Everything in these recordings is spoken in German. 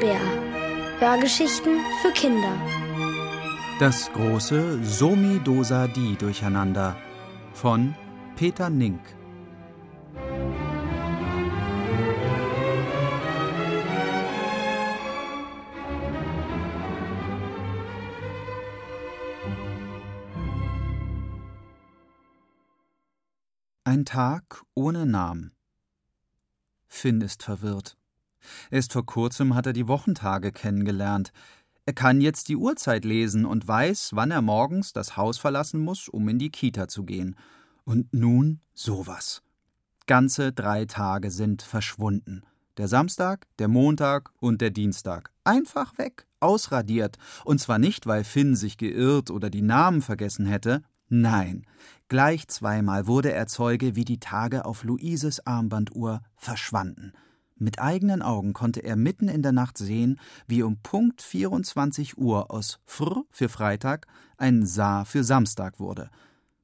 Bär. Hörgeschichten für Kinder. Das große Somi Dosa Di Durcheinander von Peter Nink. Ein Tag ohne Namen. Finn ist verwirrt. Erst vor kurzem hat er die Wochentage kennengelernt. Er kann jetzt die Uhrzeit lesen und weiß, wann er morgens das Haus verlassen muss, um in die Kita zu gehen. Und nun sowas. Ganze drei Tage sind verschwunden. Der Samstag, der Montag und der Dienstag. Einfach weg, ausradiert. Und zwar nicht, weil Finn sich geirrt oder die Namen vergessen hätte. Nein, gleich zweimal wurde er Zeuge, wie die Tage auf Luises Armbanduhr verschwanden. Mit eigenen Augen konnte er mitten in der Nacht sehen, wie um Punkt 24 Uhr aus Fr für Freitag ein Sa für Samstag wurde.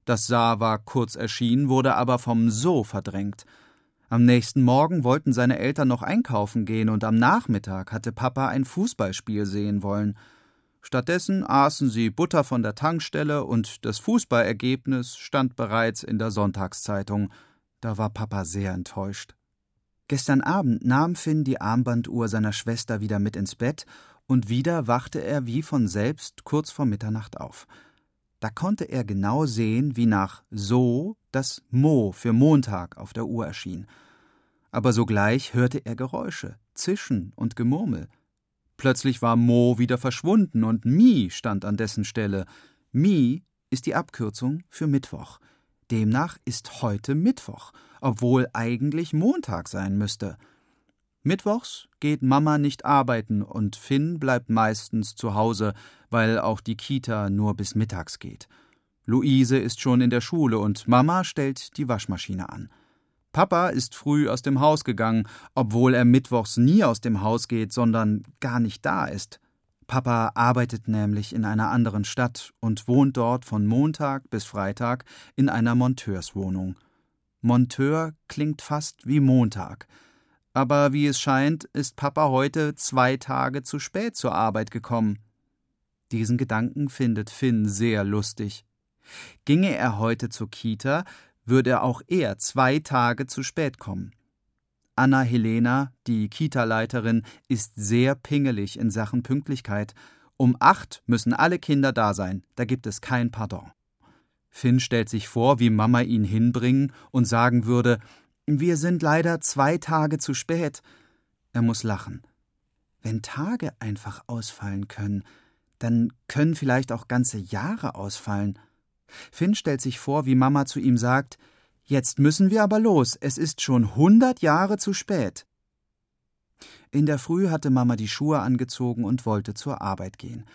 Das Sa war kurz erschienen, wurde aber vom So verdrängt. Am nächsten Morgen wollten seine Eltern noch einkaufen gehen und am Nachmittag hatte Papa ein Fußballspiel sehen wollen. Stattdessen aßen sie Butter von der Tankstelle und das Fußballergebnis stand bereits in der Sonntagszeitung. Da war Papa sehr enttäuscht. Gestern Abend nahm Finn die Armbanduhr seiner Schwester wieder mit ins Bett, und wieder wachte er wie von selbst kurz vor Mitternacht auf. Da konnte er genau sehen, wie nach so das Mo für Montag auf der Uhr erschien. Aber sogleich hörte er Geräusche, Zischen und Gemurmel. Plötzlich war Mo wieder verschwunden und Mi stand an dessen Stelle. Mi ist die Abkürzung für Mittwoch. Demnach ist heute Mittwoch, obwohl eigentlich Montag sein müsste. Mittwochs geht Mama nicht arbeiten und Finn bleibt meistens zu Hause, weil auch die Kita nur bis mittags geht. Luise ist schon in der Schule und Mama stellt die Waschmaschine an. Papa ist früh aus dem Haus gegangen, obwohl er mittwochs nie aus dem Haus geht, sondern gar nicht da ist. Papa arbeitet nämlich in einer anderen Stadt und wohnt dort von Montag bis Freitag in einer Monteurswohnung. Monteur klingt fast wie Montag. Aber wie es scheint, ist Papa heute zwei Tage zu spät zur Arbeit gekommen. Diesen Gedanken findet Finn sehr lustig. Ginge er heute zur Kita, würde auch er zwei Tage zu spät kommen. Anna Helena, die Kita-Leiterin, ist sehr pingelig in Sachen Pünktlichkeit. Um acht müssen alle Kinder da sein, da gibt es kein Pardon. Finn stellt sich vor, wie Mama ihn hinbringen und sagen würde, wir sind leider zwei Tage zu spät. Er muss lachen. Wenn Tage einfach ausfallen können, dann können vielleicht auch ganze Jahre ausfallen. Finn stellt sich vor, wie Mama zu ihm sagt, Jetzt müssen wir aber los, es ist schon hundert Jahre zu spät. In der Früh hatte Mama die Schuhe angezogen und wollte zur Arbeit gehen.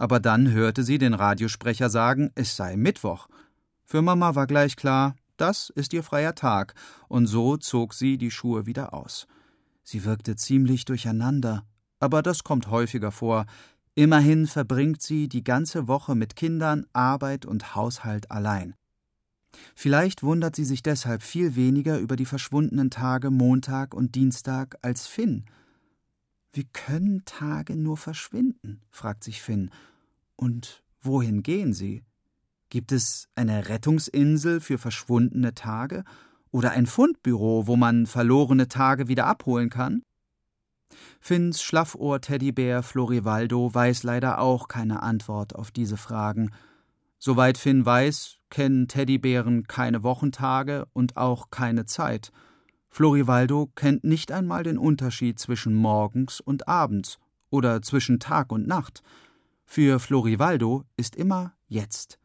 Aber dann hörte sie den Radiosprecher sagen, es sei Mittwoch. Für Mama war gleich klar, das ist ihr freier Tag, und so zog sie die Schuhe wieder aus. Sie wirkte ziemlich durcheinander, aber das kommt häufiger vor. Immerhin verbringt sie die ganze Woche mit Kindern, Arbeit und Haushalt allein. Vielleicht wundert sie sich deshalb viel weniger über die verschwundenen Tage Montag und Dienstag als Finn. Wie können Tage nur verschwinden? fragt sich Finn. Und wohin gehen sie? Gibt es eine Rettungsinsel für verschwundene Tage oder ein Fundbüro, wo man verlorene Tage wieder abholen kann? Finns Schlaffohr-Teddybär Florivaldo weiß leider auch keine Antwort auf diese Fragen. Soweit Finn weiß, kennen Teddybären keine Wochentage und auch keine Zeit. Florivaldo kennt nicht einmal den Unterschied zwischen morgens und abends oder zwischen Tag und Nacht. Für Florivaldo ist immer jetzt.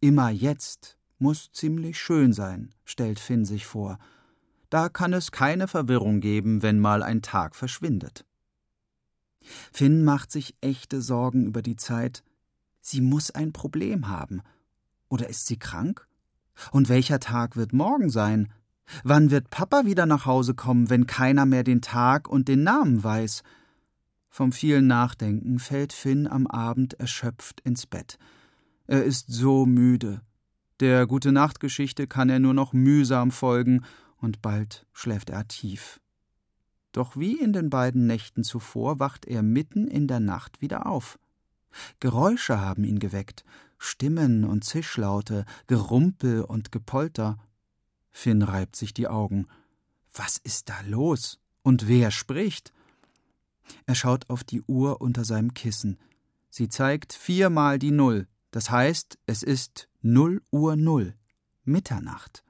Immer jetzt muss ziemlich schön sein, stellt Finn sich vor. Da kann es keine Verwirrung geben, wenn mal ein Tag verschwindet. Finn macht sich echte Sorgen über die Zeit, Sie muss ein Problem haben. Oder ist sie krank? Und welcher Tag wird morgen sein? Wann wird Papa wieder nach Hause kommen, wenn keiner mehr den Tag und den Namen weiß? Vom vielen Nachdenken fällt Finn am Abend erschöpft ins Bett. Er ist so müde. Der gute Nachtgeschichte kann er nur noch mühsam folgen, und bald schläft er tief. Doch wie in den beiden Nächten zuvor wacht er mitten in der Nacht wieder auf. Geräusche haben ihn geweckt, Stimmen und Zischlaute, Gerumpel und Gepolter. Finn reibt sich die Augen. Was ist da los? Und wer spricht? Er schaut auf die Uhr unter seinem Kissen. Sie zeigt viermal die Null. Das heißt, es ist null Uhr null. Mitternacht.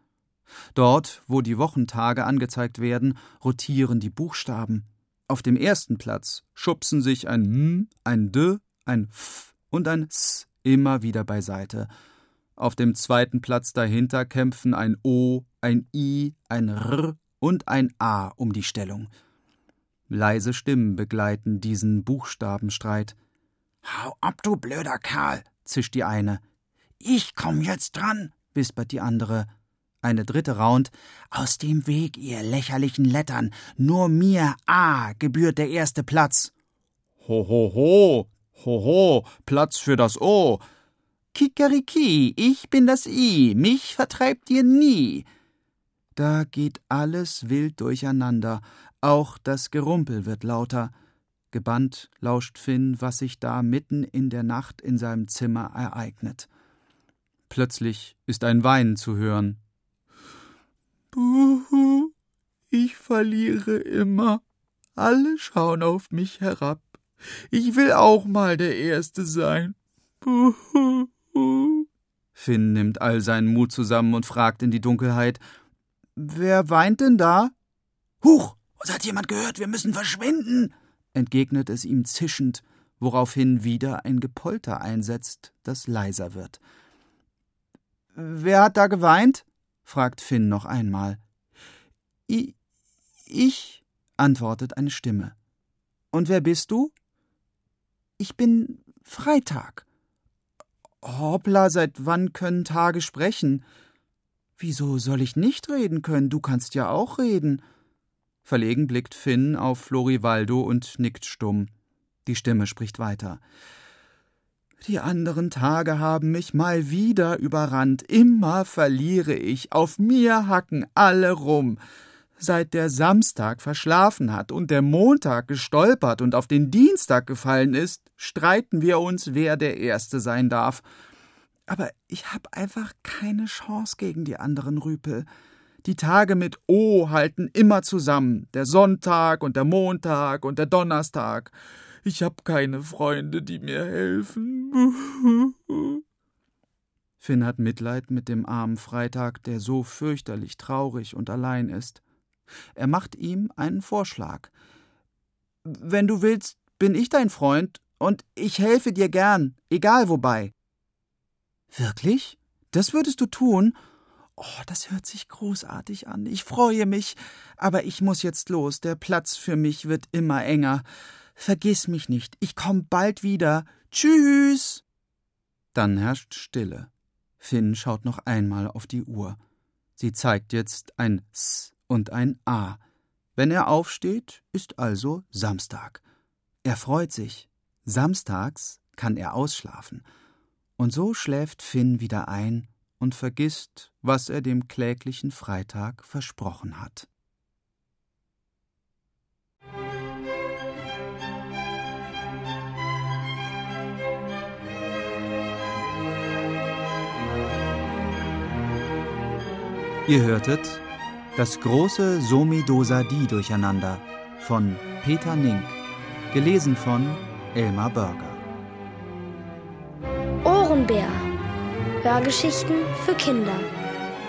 Dort, wo die Wochentage angezeigt werden, rotieren die Buchstaben. Auf dem ersten Platz schubsen sich ein M, ein D, ein F und ein S immer wieder beiseite. Auf dem zweiten Platz dahinter kämpfen ein O, ein I, ein R und ein A um die Stellung. Leise Stimmen begleiten diesen Buchstabenstreit. Hau ab, du blöder Kerl, zischt die eine. Ich komm jetzt dran, wispert die andere. Eine dritte raunt. Aus dem Weg, ihr lächerlichen Lettern. Nur mir, A, gebührt der erste Platz. Ho, ho, ho, ho, ho, Platz für das O. Kikeriki, ich bin das I, mich vertreibt ihr nie. Da geht alles wild durcheinander, auch das Gerumpel wird lauter. Gebannt lauscht Finn, was sich da mitten in der Nacht in seinem Zimmer ereignet. Plötzlich ist ein Weinen zu hören. Buhu, ich verliere immer. Alle schauen auf mich herab. Ich will auch mal der Erste sein. Buhu. Finn nimmt all seinen Mut zusammen und fragt in die Dunkelheit: Wer weint denn da? Huch, uns hat jemand gehört, wir müssen verschwinden entgegnet es ihm zischend, woraufhin wieder ein Gepolter einsetzt, das leiser wird. Wer hat da geweint? fragt Finn noch einmal. I ich, antwortet eine Stimme. Und wer bist du? Ich bin Freitag. Hoppla, seit wann können Tage sprechen? Wieso soll ich nicht reden können? Du kannst ja auch reden. Verlegen blickt Finn auf Florivaldo und nickt stumm. Die Stimme spricht weiter. Die anderen Tage haben mich mal wieder überrannt. Immer verliere ich. Auf mir hacken alle rum. Seit der Samstag verschlafen hat und der Montag gestolpert und auf den Dienstag gefallen ist, streiten wir uns, wer der Erste sein darf. Aber ich hab einfach keine Chance gegen die anderen Rüpel. Die Tage mit O halten immer zusammen, der Sonntag und der Montag und der Donnerstag. Ich hab keine Freunde, die mir helfen. Finn hat Mitleid mit dem armen Freitag, der so fürchterlich traurig und allein ist. Er macht ihm einen Vorschlag. Wenn du willst, bin ich dein Freund und ich helfe dir gern, egal wobei. Wirklich? Das würdest du tun? Oh, das hört sich großartig an. Ich freue mich. Aber ich muss jetzt los. Der Platz für mich wird immer enger. Vergiss mich nicht. Ich komm bald wieder. Tschüss. Dann herrscht Stille. Finn schaut noch einmal auf die Uhr. Sie zeigt jetzt ein S und ein A. Wenn er aufsteht, ist also Samstag. Er freut sich. Samstags kann er ausschlafen. Und so schläft Finn wieder ein und vergisst, was er dem kläglichen Freitag versprochen hat. Ihr hörtet das große Somi-Dosa-Di-Durcheinander von Peter Nink, gelesen von Elmar Börger. Ohrenbär Hörgeschichten für Kinder